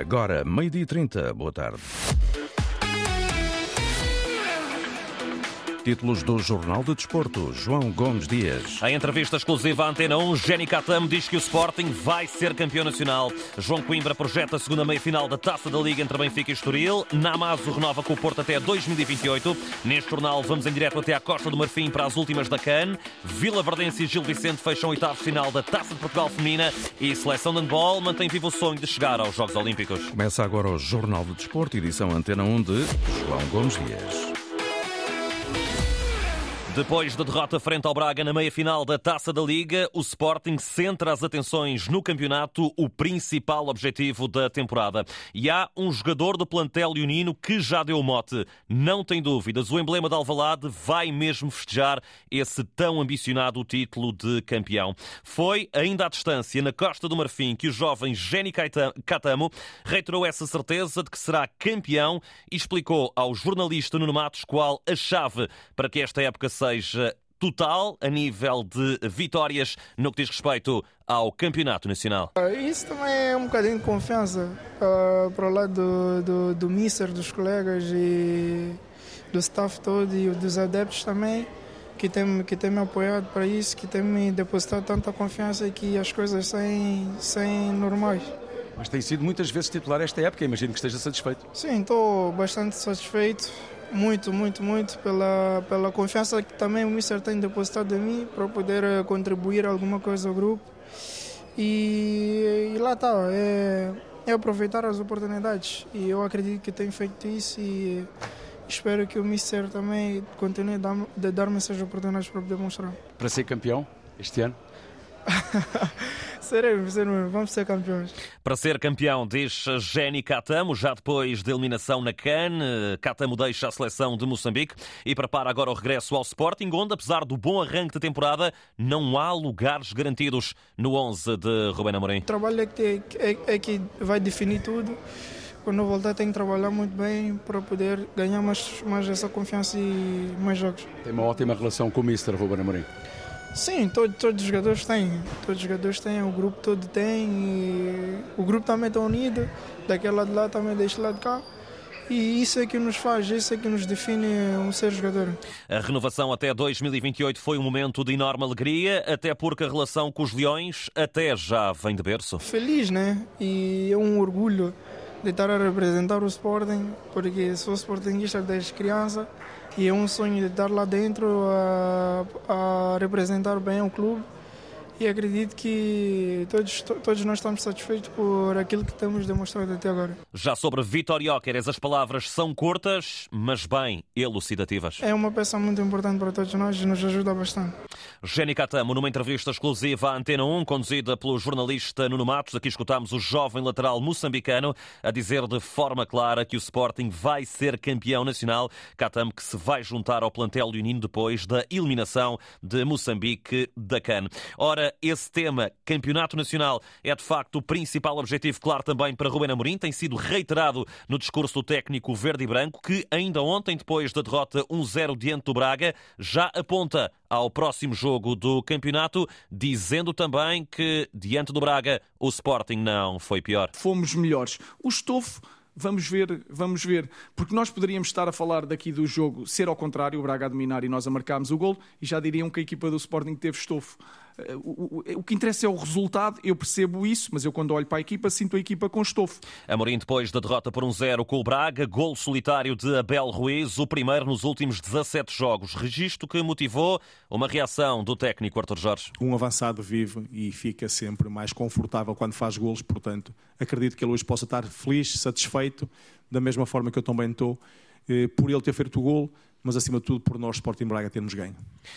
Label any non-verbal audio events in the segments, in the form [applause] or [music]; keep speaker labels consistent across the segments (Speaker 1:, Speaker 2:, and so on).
Speaker 1: Agora, meio-dia e 30. Boa tarde. Títulos do Jornal de Desporto, João Gomes Dias.
Speaker 2: Em entrevista exclusiva à Antena 1, Jenny Catamo diz que o Sporting vai ser campeão nacional. João Coimbra projeta a segunda meia-final da Taça da Liga entre Benfica e Estoril. Namazo renova com o Porto até 2028. Neste jornal vamos em direto até à Costa do Marfim para as últimas da CAN. Vila Verdense e Gil Vicente fecham o oitavo final da Taça de Portugal Feminina e Seleção de Handball mantém vivo o sonho de chegar aos Jogos Olímpicos.
Speaker 1: Começa agora o Jornal de Desporto, edição Antena 1 de João Gomes Dias.
Speaker 2: Depois da derrota frente ao Braga na meia-final da Taça da Liga, o Sporting centra as atenções no campeonato, o principal objetivo da temporada. E há um jogador do plantel leonino que já deu mote. Não tem dúvidas, o emblema de Alvalade vai mesmo festejar esse tão ambicionado título de campeão. Foi ainda à distância, na Costa do Marfim, que o jovem Jenny Catamo reiterou essa certeza de que será campeão e explicou ao jornalista Nuno Matos qual a chave para que esta época seja total a nível de vitórias no que diz respeito ao Campeonato Nacional.
Speaker 3: Ah, isso também é um bocadinho de confiança uh, para o lado do, do, do Mister, dos colegas e do staff todo e dos adeptos também, que tem, que tem me apoiado para isso, que tem me depositado tanta confiança que as coisas saem, saem normais.
Speaker 4: Mas tem sido muitas vezes titular esta época, imagino que esteja satisfeito.
Speaker 3: Sim, estou bastante satisfeito muito, muito, muito pela, pela confiança que também o Mister tem depositado em mim para poder eh, contribuir alguma coisa ao grupo. E, e lá está, é, é, aproveitar as oportunidades. E eu acredito que tenho feito isso e espero que o Mister também continue a dar-me essas oportunidades para poder mostrar.
Speaker 4: Para ser campeão este ano? [laughs]
Speaker 3: Seremos, seremos, vamos ser campeões.
Speaker 2: Para ser campeão, diz Jenny Catamo, já depois de eliminação na CAN, Catamo deixa a seleção de Moçambique e prepara agora o regresso ao Sporting, onde, apesar do bom arranque de temporada, não há lugares garantidos no 11 de Rubén Amorim. O
Speaker 3: trabalho é que, é, é que vai definir tudo quando eu voltar tenho que trabalhar muito bem para poder ganhar mais, mais essa confiança e mais jogos.
Speaker 4: Tem uma ótima relação com o Mister Ruben Amorim.
Speaker 3: Sim, todo, todos os jogadores têm. Todos os jogadores têm, o grupo todo tem. o grupo também está unido, daquele lado de lá também deste lado de cá. E isso é que nos faz, isso é que nos define um ser jogador.
Speaker 2: A renovação até 2028 foi um momento de enorme alegria, até porque a relação com os Leões até já vem de berço.
Speaker 3: Feliz, né? E é um orgulho de estar a representar o Sporting, porque sou Sportingista desde criança e é um sonho de estar lá dentro a, a representar bem o clube e acredito que todos, todos nós estamos satisfeitos por aquilo que temos demonstrado até agora.
Speaker 2: Já sobre Vitor Jóqueres, as palavras são curtas, mas bem elucidativas.
Speaker 3: É uma peça muito importante para todos nós e nos ajuda bastante.
Speaker 2: Jenny Catamo, numa entrevista exclusiva à Antena 1, conduzida pelo jornalista Nuno Matos, aqui escutámos o jovem lateral moçambicano a dizer de forma clara que o Sporting vai ser campeão nacional. Catamo que se vai juntar ao plantel leonino depois da eliminação de Moçambique da CAN. Ora, esse tema, Campeonato Nacional, é de facto o principal objetivo, claro, também para Rubén Amorim. Tem sido reiterado no discurso do técnico verde e branco, que ainda ontem, depois da derrota 1-0 diante do Braga, já aponta ao próximo jogo do campeonato, dizendo também que, diante do Braga, o Sporting não foi pior.
Speaker 5: Fomos melhores. O estofo vamos ver, vamos ver. Porque nós poderíamos estar a falar daqui do jogo ser ao contrário, o Braga a dominar e nós a marcarmos o gol, e já diriam que a equipa do Sporting teve estofo. O, o, o, que interessa é o resultado, eu percebo isso, mas eu quando olho para a equipa sinto a equipa com estofo.
Speaker 2: Amorim depois da derrota por 1-0 um com o Braga, gol solitário de Abel Ruiz, o primeiro nos últimos 17 jogos. Registro que motivou uma reação do técnico Arthur Jorge.
Speaker 6: Um avançado vive e fica sempre mais confortável quando faz golos, portanto acredito que ele hoje possa estar feliz, satisfeito, da mesma forma que eu também estou, eh, por ele ter feito o gol mas acima de tudo por nós, Sporting Braga, termos ganho.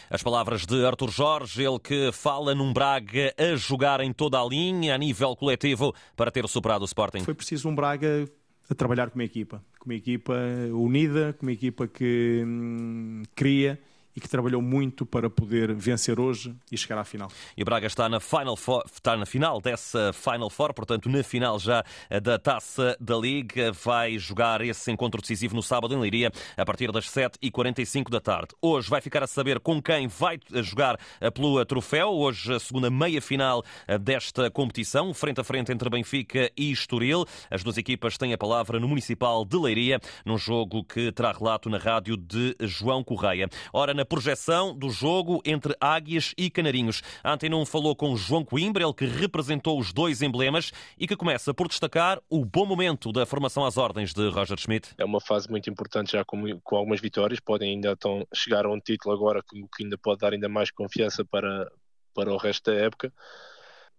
Speaker 2: As palavras de Artur Jorge, ele que fala num Braga a jogar em toda a linha, a nível coletivo, para ter superado o Sporting.
Speaker 6: Foi preciso um Braga a trabalhar com uma equipa, com uma equipa unida, com uma equipa que hum, cria e que trabalhou muito para poder vencer hoje e chegar à final.
Speaker 2: E Braga está na, final four, está na final dessa Final Four, portanto, na final já da taça da Liga. Vai jogar esse encontro decisivo no sábado em Leiria, a partir das 7h45 da tarde. Hoje vai ficar a saber com quem vai jogar pelo troféu. Hoje, a segunda meia-final desta competição, frente a frente entre Benfica e Estoril. As duas equipas têm a palavra no Municipal de Leiria, num jogo que terá relato na rádio de João Correia. Ora, na projeção do jogo entre Águias e Canarinhos. A Antena 1 falou com João Coimbra, ele que representou os dois emblemas e que começa por destacar o bom momento da formação às ordens de Roger Schmidt.
Speaker 7: É uma fase muito importante já com, com algumas vitórias, podem ainda então chegar a um título agora que ainda pode dar ainda mais confiança para, para o resto da época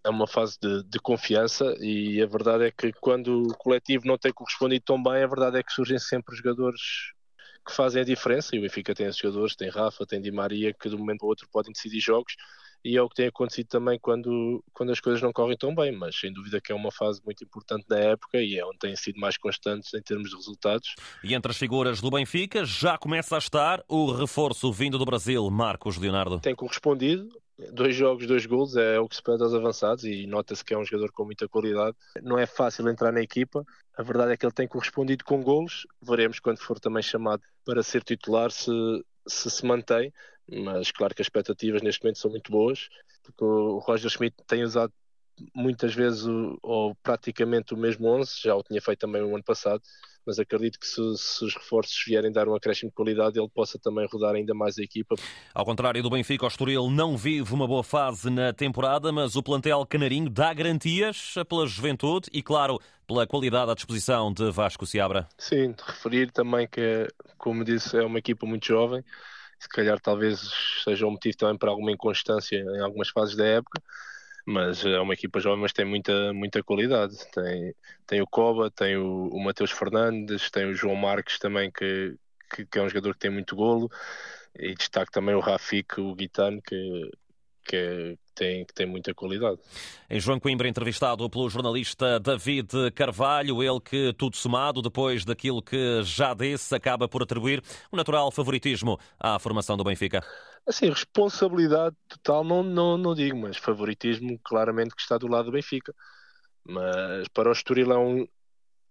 Speaker 7: é uma fase de, de, confiança e a verdade é que quando o coletivo não tem correspondido tão bem, a verdade é que surgem sempre jogadores que fazem a diferença e o Benfica tem esses jogadores, tem Rafa, tem Di Maria, que de um momento para o outro podem decidir jogos e é o que tem acontecido também quando, quando as coisas não correm tão bem, mas sem dúvida que é uma fase muito importante da época e é onde têm sido mais constantes em termos de resultados.
Speaker 2: E entre as figuras do Benfica já começa a estar o reforço vindo do Brasil, Marcos Leonardo.
Speaker 7: Tem correspondido, dois jogos, dois gols, é o que se pede aos avançados e nota-se que é um jogador com muita qualidade. Não é fácil entrar na equipa, a verdade é que ele tem correspondido com golos, veremos quando for também chamado para ser titular se se, se mantém, mas claro que as expectativas neste momento são muito boas, porque o Roger Schmidt tem usado muitas vezes o, ou praticamente o mesmo 11, já o tinha feito também o ano passado, mas acredito que se, se, os reforços vierem dar um acréscimo de qualidade, ele possa também rodar ainda mais a equipa.
Speaker 2: Ao contrário do Benfica, o Estoril não vive uma boa fase na temporada, mas o plantel canarinho dá garantias pela juventude e, claro, pela qualidade à disposição de Vasco Seabra.
Speaker 7: Sim, de referir também que, como disse, é uma equipa muito jovem, se calhar talvez seja um motivo também para alguma inconstância em algumas fases da época, mas é uma equipa jovem, mas tem muita, muita qualidade. Tem, tem o Coba, tem o, o Mateus Fernandes, tem o João Marques também, que, que, que, é um jogador que tem muito golo, e destaque também o Rafik, o Guitano, que, que é, tem, que tem muita qualidade.
Speaker 2: Em João Coimbra, entrevistado pelo jornalista David Carvalho, ele que, tudo somado, depois daquilo que já disse, acaba por atribuir um natural favoritismo à formação do Benfica.
Speaker 7: Assim, responsabilidade total não, não, não digo, mas favoritismo claramente que está do lado do Benfica. Mas para o Estoril é um,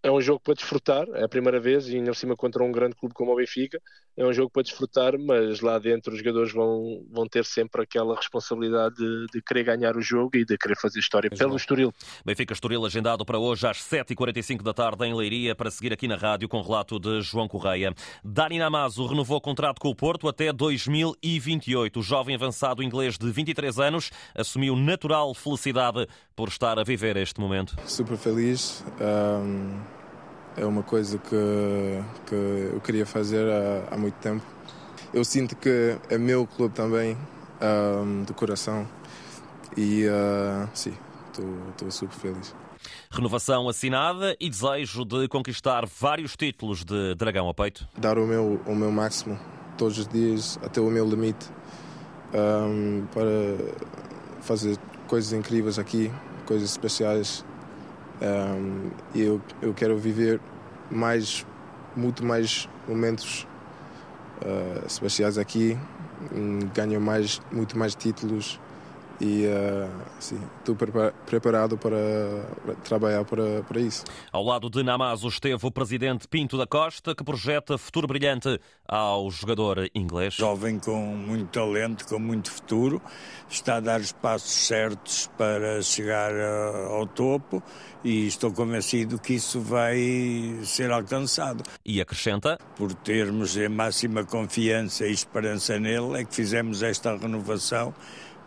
Speaker 7: é um jogo para desfrutar, é a primeira vez e ainda cima contra um grande clube como o Benfica. É um jogo para desfrutar, mas lá dentro os jogadores vão, vão ter sempre aquela responsabilidade de, de querer ganhar o jogo e de querer fazer história Exato. pelo Estoril.
Speaker 2: Benfica Estoril agendado para hoje às 7h45 da tarde em Leiria para seguir aqui na rádio com relato de João Correia. Dani Namazo renovou o contrato com o Porto até 2028. O jovem avançado inglês de 23 anos assumiu natural felicidade por estar a viver este momento.
Speaker 8: Super feliz. Um é uma coisa que, que eu queria fazer há, há muito tempo. Eu sinto que é meu clube também, um, do coração, e uh, sim, estou super feliz.
Speaker 2: Renovação assinada e desejo de conquistar vários títulos de dragão a peito?
Speaker 8: Dar o meu, o meu máximo todos os dias, até o meu limite, um, para fazer coisas incríveis aqui, coisas especiais. Um, e eu, eu quero viver mais, muito mais momentos uh, especiais aqui, ganho mais, muito mais títulos e uh, sim, estou preparado para, trabalhar para, para isso.
Speaker 2: Ao lado de Namazo esteve o presidente Pinto da Costa, que projeta futuro brilhante ao jogador inglês.
Speaker 9: Jovem com muito talento, com muito futuro, está a dar os passos certos para chegar uh, ao topo e estou convencido que isso vai ser alcançado.
Speaker 2: E acrescenta?
Speaker 9: Por termos a máxima confiança e esperança nele, é que fizemos esta renovação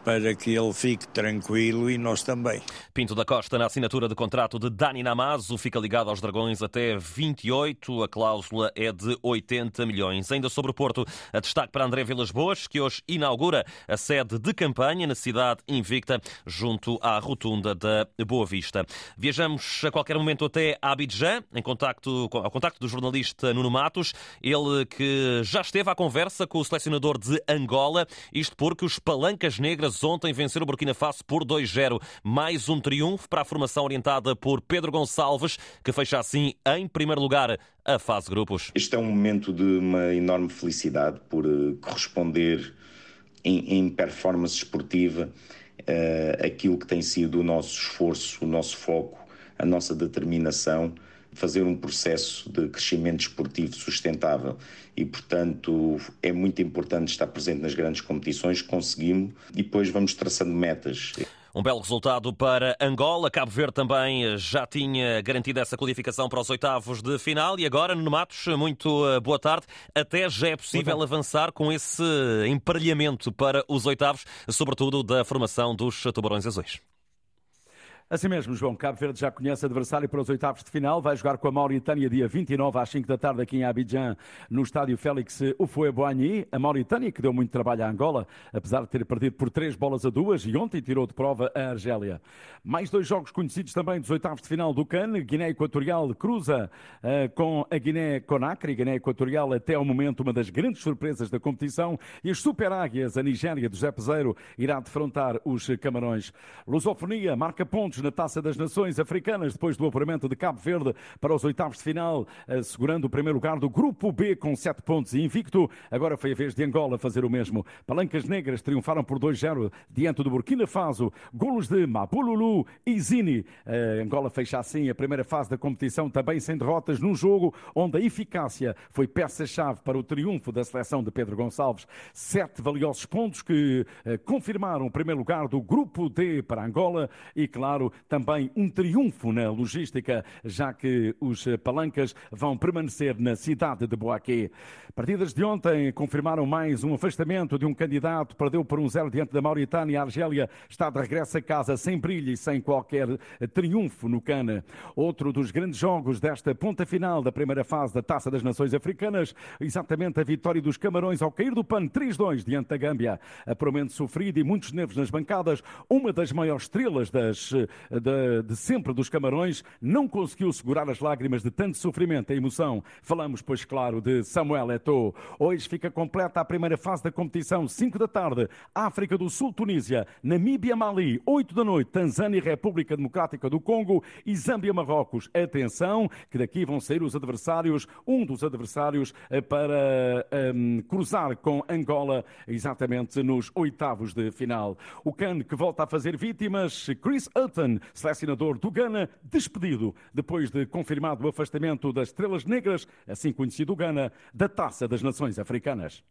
Speaker 9: para que ele fique tranquilo e nós também.
Speaker 2: Pinto da Costa, na assinatura de contrato de Dani Namazo, fica ligado aos Dragões até 28. A cláusula é de 80 milhões. Ainda sobre o Porto, a destaque para André Vilas Boas, que hoje inaugura a sede de campanha na cidade invicta, junto à rotunda da Boa Vista. Viajamos a qualquer momento até Abidjan, em contacto, ao contacto do jornalista Nuno Matos, ele que já esteve à conversa com o selecionador de Angola, isto porque os palancas negras ontem vencer o Burkina Faso por 2-0. Mais um triunfo para a formação orientada por Pedro Gonçalves, que fecha assim em primeiro lugar a fase grupos.
Speaker 10: Este é um momento de uma enorme felicidade por eh, corresponder em, em performance esportiva uh, aquilo que tem sido o nosso esforço, o nosso foco, a nossa determinação fazer um processo de crescimento esportivo sustentável e, portanto, é muito importante estar presente nas grandes competições, conseguimos e depois vamos traçando metas.
Speaker 2: Um belo resultado para Angola. Cabo Verde também já tinha garantido essa qualificação para os oitavos de final. E agora, no Matos, muito eh, boa tarde. Até já é possível avançar com esse emparelhamento para os oitavos, sobretudo da formação dos Tubarões Azuis.
Speaker 11: Assim mesmo, João, Cabo Verde já conhece adversário para os oitavos de final. Vai jogar com a Mauritânia dia 29 às 5 da tarde aqui em Abidjan, no estádio Félix Houphouët-Boigny. A Mauritânia que deu muito trabalho à Angola, apesar de ter perdido por três bolas a duas e ontem tirou de prova a Argélia. Mais dois jogos conhecidos também dos oitavos de final do CAN. Guiné Equatorial cruza uh, com a Guiné-Conakry. Guiné Equatorial até ao momento uma das grandes surpresas da competição. E as Super Águias, a Nigéria do José Peseiro, irá defrontar os Camarões. Lusofonia marca pontos pontos na Taça das Nações Africanas, depois do apuramento de Cabo Verde para os oitavos de final, assegurando o primeiro lugar do Grupo B com sete pontos e invicto. Agora foi a vez de Angola fazer o mesmo. Palancas Negras triunfaram por 2-0 diante do Burkina Faso. Golos de Mabululu e Zini. Angola fecha assim a primeira fase da competição, também sem derrotas, num jogo onde a eficácia foi peça-chave para o triunfo da seleção de Pedro Gonçalves. Sete valiosos pontos que eh, confirmaram o primeiro lugar do Grupo D para Angola e, claro, também um triunfo na logística, já que os palancas vão permanecer na cidade de Boaquê. Partidas de ontem confirmaram mais um afastamento de um candidato, perdeu por um zero diante da Mauritânia. A Argélia está de regresso a casa sem brilho e sem qualquer triunfo no Cana. Outro dos grandes jogos desta ponta final da primeira fase da Taça das Nações Africanas, exatamente a vitória dos Camarões ao cair do pano 3-2 diante da Gâmbia. Apuramente sofrido e muitos nervos nas bancadas, uma das maiores estrelas das de, de sempre dos Camarões, não conseguiu segurar as lágrimas de tanto sofrimento e emoção. Falamos, pois claro, de Samuel Eto'o. Hoje fica completa a primeira fase da competição, 5 da tarde, África do Sul, Tunísia, Namíbia, Mali, 8 da noite, Tanzânia, República Democrática do Congo e Zâmbia, Marrocos. Atenção, que daqui vão sair os adversários, um dos adversários eh, para um, ehm, cruzar com Angola, exatamente nos oitavos de final. O CAN que volta a fazer vítimas, Chris Hutton selecionador do Ghana, despedido depois de confirmado o afastamento das Estrelas Negras, assim conhecido Ghana, da Taça das Nações Africanas.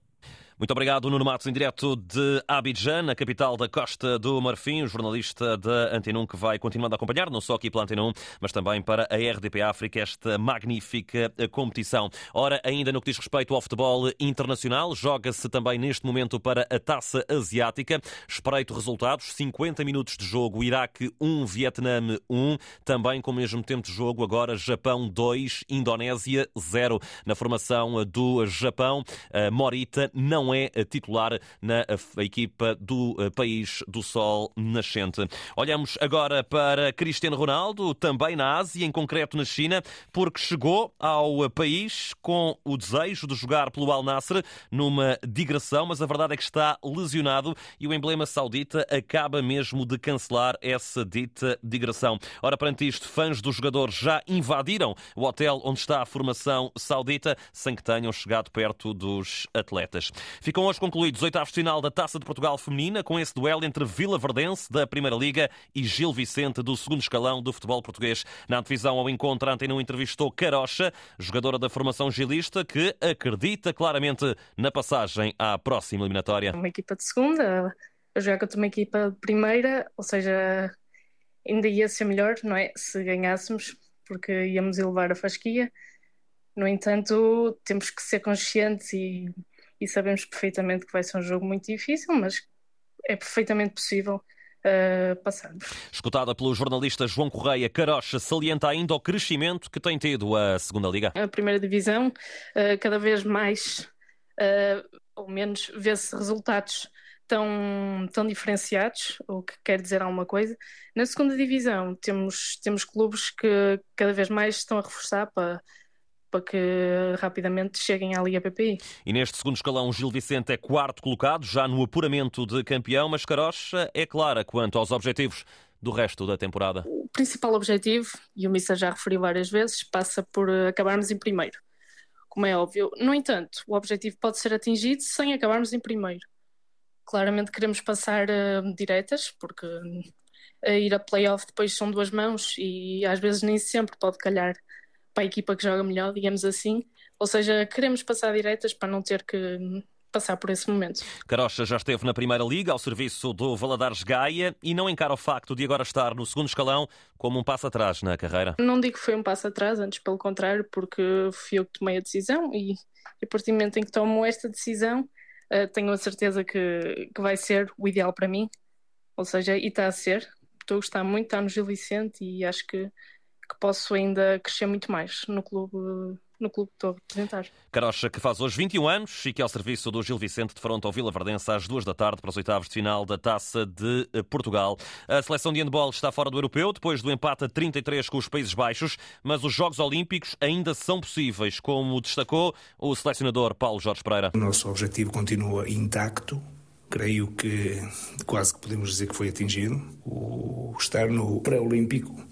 Speaker 2: Muito obrigado, Nuno Matos, em direto de Abidjan, a capital da Costa do Marfim, o jornalista da Antenum que vai continuando a acompanhar, não só aqui pela Antenum, mas também para a RDP África, esta magnífica competição. Ora, ainda no que diz respeito ao futebol internacional, joga-se também neste momento para a Taça Asiática. Espreito resultados, 50 minutos de jogo, Iraque 1, Vietnã 1, também com o mesmo tempo de jogo, agora Japão 2, Indonésia 0. Na formação do Japão, Morita não não é titular na equipa do país do sol nascente. Olhamos agora para Cristiano Ronaldo, também na Ásia, em concreto na China, porque chegou ao país com o desejo de jogar pelo Al Nassr numa digressão, mas a verdade é que está lesionado e o emblema saudita acaba mesmo de cancelar essa dita digressão. Ora, perante isto, fãs do jogador já invadiram o hotel onde está a formação saudita sem que tenham chegado perto dos atletas. Ficam hoje concluídos os oitavos de final da Taça de Portugal Feminina, com esse duelo entre Vila Verdense, da Primeira Liga, e Gil Vicente, do segundo escalão do futebol português. Na antevisão ao encontro, a Antena entrevistou Carocha, jogadora da formação gilista, que acredita claramente na passagem à próxima eliminatória.
Speaker 12: Uma equipa de segunda, a jogar contra uma equipa de primeira, ou seja, ainda ia ser melhor, não é? Se ganhássemos, porque íamos elevar a fasquia. No entanto, temos que ser conscientes e e sabemos perfeitamente que vai ser um jogo muito difícil, mas é perfeitamente possível uh, passarmos.
Speaker 2: Escutada pelo jornalista João Correia, Carocha salienta ainda o crescimento que tem tido a segunda Liga.
Speaker 12: A primeira divisão, uh, cada vez mais, uh, ou menos, vê-se resultados tão, tão diferenciados, o que quer dizer alguma coisa. Na segunda divisão temos, temos clubes que cada vez mais estão a reforçar para para que rapidamente cheguem à Liga PPI.
Speaker 2: E neste segundo escalão, o Gil Vicente é quarto colocado, já no apuramento de campeão, mas Carocha é clara quanto aos objetivos do resto da temporada.
Speaker 12: O principal objetivo, e o Missa já referiu várias vezes, passa por acabarmos em primeiro. Como é óbvio. No entanto, o objetivo pode ser atingido sem acabarmos em primeiro. Claramente queremos passar uh, diretas, porque a ir a playoff depois são duas mãos e às vezes nem sempre pode calhar para a equipa que joga melhor, digamos assim. Ou seja, queremos passar diretas para não ter que passar por esse momento.
Speaker 2: Carocha já esteve na Primeira Liga ao serviço do Valadares Gaia e não encara o facto de agora estar no segundo escalão como um passo atrás na carreira?
Speaker 12: Não digo que foi um passo atrás, antes pelo contrário, porque fui eu que tomei a decisão e, e a partir do momento em que tomo esta decisão, uh, tenho a certeza que, que vai ser o ideal para mim. Ou seja, e está a ser estou a gostar muito, está no Gil Vicente e acho que, que posso ainda crescer muito mais no clube no clube que estou a representar.
Speaker 2: Carocha, que faz hoje 21 anos e que é ao serviço do Gil Vicente de fronte ao Vila Verdense às duas da tarde para os oitavos de final da Taça de eh, Portugal. A seleção de handball está fora do europeu depois do empate a 33 com os Países Baixos, mas os Jogos Olímpicos ainda são possíveis, como destacou o selecionador Paulo Jorge Pereira.
Speaker 13: O nosso objetivo continua intacto, creio que quase que podemos dizer que foi atingido, o estar no pré-olímpico.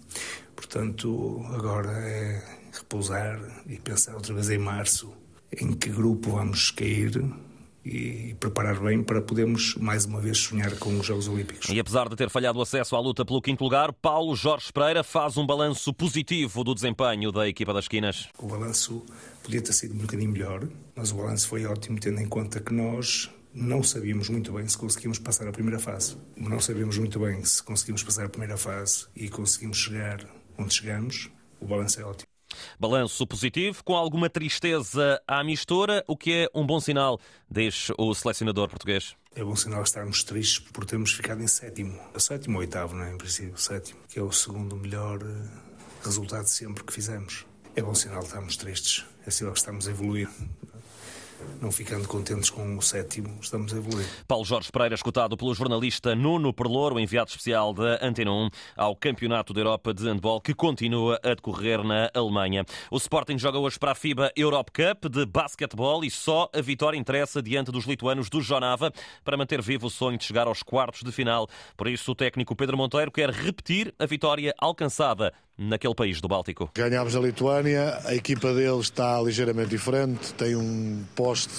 Speaker 13: Portanto, agora é repousar e pensar outra vez em março em que grupo vamos cair e preparar bem para podermos mais uma vez sonhar com os Jogos Olímpicos.
Speaker 2: E apesar de ter falhado o acesso à luta pelo quinto lugar, Paulo Jorge Pereira faz um balanço positivo do desempenho da equipa das esquinas.
Speaker 13: O balanço podia ter sido um bocadinho melhor, mas o balanço foi ótimo tendo em conta que nós não sabíamos muito bem se conseguimos passar a primeira fase. Não sabíamos muito bem se conseguimos passar a primeira fase e conseguimos chegar onde chegamos. O balanço é ótimo.
Speaker 2: Balanço positivo, com alguma tristeza à mistura, o que é um bom sinal, diz o selecionador português.
Speaker 13: É bom sinal estarmos tristes por termos ficado em sétimo. Sétimo ou oitavo, não é? Em princípio, sétimo, que é o segundo melhor eh, resultado sempre que fizemos. É bom sinal estarmos tristes. É sinal que estamos a evoluir não ficando contentes com o sétimo, estamos a evoluir.
Speaker 2: Paulo Jorge Pereira, escutado pelo jornalista Nuno Perlouro, enviado especial da Antena 1 ao Campeonato da Europa de Handball, que continua a decorrer na Alemanha. O Sporting joga hoje para a FIBA Europe Cup de basquetebol e só a vitória interessa diante dos lituanos do Jonava para manter vivo o sonho de chegar aos quartos de final. Por isso, o técnico Pedro Monteiro quer repetir a vitória alcançada naquele país do Báltico.
Speaker 14: Ganhámos a Lituânia, a equipa deles está ligeiramente diferente, tem um poste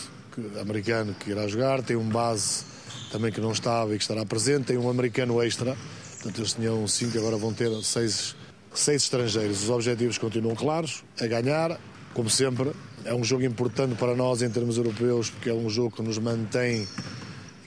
Speaker 14: americano que irá jogar, tem um base também que não estava e que estará presente, tem um americano extra, portanto eles tinham cinco, agora vão ter seis, seis estrangeiros. Os objetivos continuam claros, é ganhar, como sempre, é um jogo importante para nós em termos europeus, porque é um jogo que nos mantém,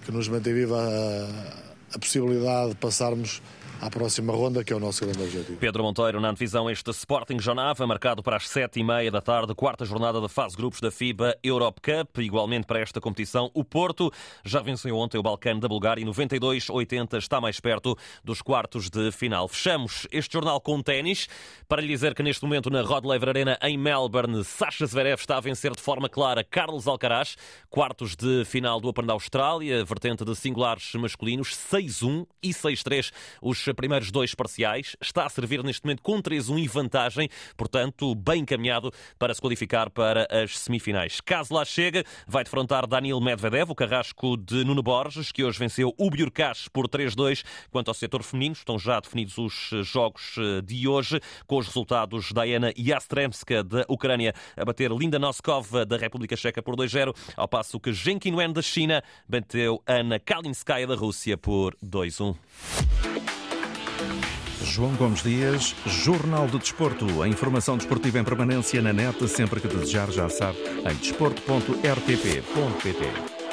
Speaker 14: que nos mantém viva a, a possibilidade de passarmos à próxima ronda, que é o nosso grande objetivo.
Speaker 2: Pedro Monteiro, na divisão este Sporting Jonava, marcado para as sete e meia da tarde, quarta jornada da fase grupos da FIBA Europe Cup. Igualmente para esta competição, o Porto já venceu ontem o Balcão da Bulgária e 92-80 está mais perto dos quartos de final. Fechamos este jornal com ténis para lhe dizer que neste momento na Rod Laver Arena em Melbourne, Sasha Zverev está a vencer de forma clara Carlos Alcaraz, quartos de final do Open da Austrália, vertente de singulares masculinos, 6-1 e 6-3. Os primeiros dois parciais. Está a servir neste momento com 3-1 em vantagem, portanto, bem encaminhado para se qualificar para as semifinais. Caso lá chegue, vai defrontar Daniel Medvedev, o carrasco de Nuno Borges, que hoje venceu o Biurkas por 3-2. Quanto ao setor feminino, estão já definidos os jogos eh, de hoje, com os resultados da Diana Yastremska da Ucrânia a bater Linda Noskova da República Checa por 2-0, ao passo que Zheng Qinwen da China bateu Ana Kalinskaya da Rússia por 2-1.
Speaker 1: João Gomes Dias, Jornal do Desporto. A informação desportiva em permanência na net, sempre que desejar, já sabe, em desporto.rtp.pt.